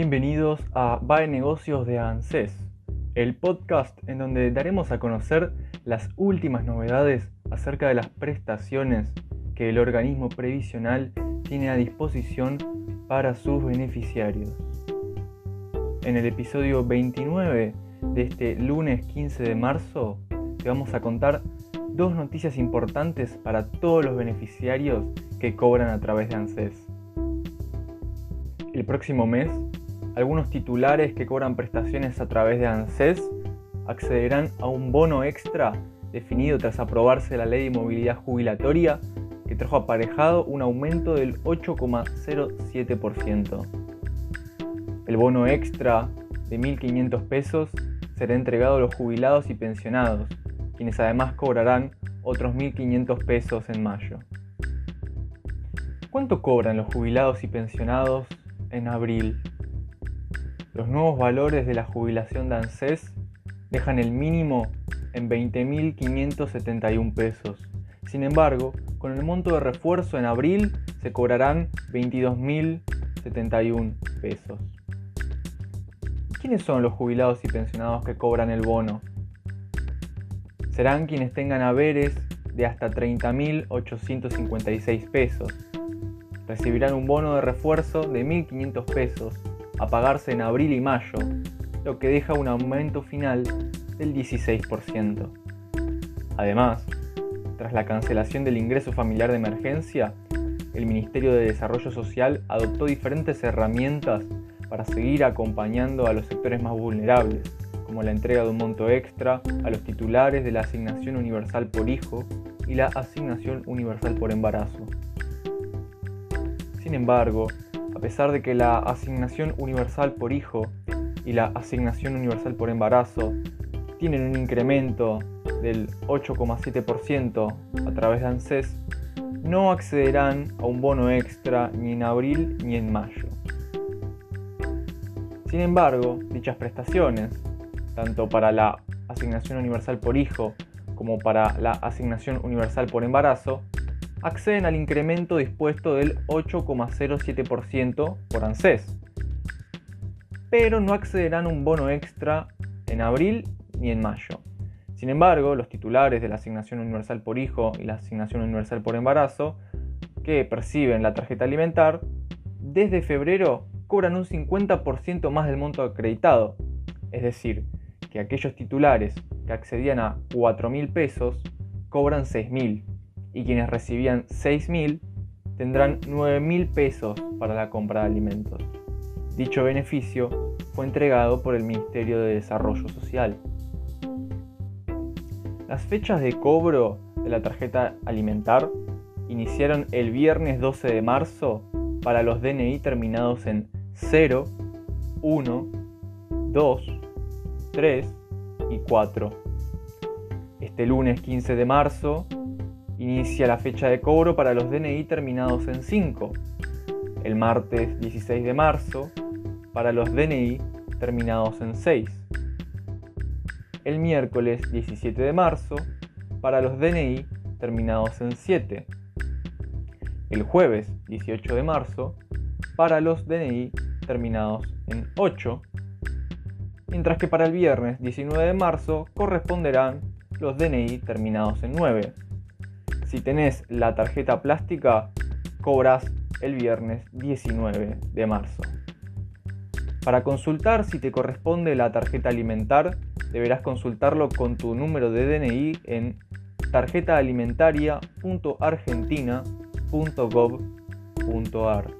Bienvenidos a Va Negocios de ANSES, el podcast en donde daremos a conocer las últimas novedades acerca de las prestaciones que el organismo previsional tiene a disposición para sus beneficiarios. En el episodio 29 de este lunes 15 de marzo te vamos a contar dos noticias importantes para todos los beneficiarios que cobran a través de ANSES. El próximo mes algunos titulares que cobran prestaciones a través de ANSES accederán a un bono extra definido tras aprobarse la ley de movilidad jubilatoria que trajo aparejado un aumento del 8,07%. El bono extra de 1.500 pesos será entregado a los jubilados y pensionados, quienes además cobrarán otros 1.500 pesos en mayo. ¿Cuánto cobran los jubilados y pensionados en abril? Los nuevos valores de la jubilación de ANSES dejan el mínimo en 20.571 pesos. Sin embargo, con el monto de refuerzo en abril se cobrarán 22.071 pesos. ¿Quiénes son los jubilados y pensionados que cobran el bono? Serán quienes tengan haberes de hasta 30.856 pesos. Recibirán un bono de refuerzo de 1.500 pesos a pagarse en abril y mayo, lo que deja un aumento final del 16%. Además, tras la cancelación del ingreso familiar de emergencia, el Ministerio de Desarrollo Social adoptó diferentes herramientas para seguir acompañando a los sectores más vulnerables, como la entrega de un monto extra a los titulares de la asignación universal por hijo y la asignación universal por embarazo. Sin embargo, a pesar de que la asignación universal por hijo y la asignación universal por embarazo tienen un incremento del 8,7% a través de ANSES, no accederán a un bono extra ni en abril ni en mayo. Sin embargo, dichas prestaciones, tanto para la asignación universal por hijo como para la asignación universal por embarazo, acceden al incremento dispuesto del 8,07% por ANSES, pero no accederán a un bono extra en abril ni en mayo. Sin embargo, los titulares de la asignación universal por hijo y la asignación universal por embarazo, que perciben la tarjeta alimentar, desde febrero cobran un 50% más del monto acreditado. Es decir, que aquellos titulares que accedían a 4.000 pesos cobran 6.000 y quienes recibían 6.000 tendrán 9.000 pesos para la compra de alimentos. Dicho beneficio fue entregado por el Ministerio de Desarrollo Social. Las fechas de cobro de la tarjeta alimentar iniciaron el viernes 12 de marzo para los DNI terminados en 0, 1, 2, 3 y 4. Este lunes 15 de marzo inicia la fecha de cobro para los DNI terminados en 5. El martes 16 de marzo para los DNI terminados en 6. El miércoles 17 de marzo para los DNI terminados en 7. El jueves 18 de marzo para los DNI terminados en 8. Mientras que para el viernes 19 de marzo corresponderán los DNI terminados en 9. Si tenés la tarjeta plástica, cobras el viernes 19 de marzo. Para consultar si te corresponde la tarjeta alimentar, deberás consultarlo con tu número de DNI en tarjetaalimentaria.argentina.gov.ar.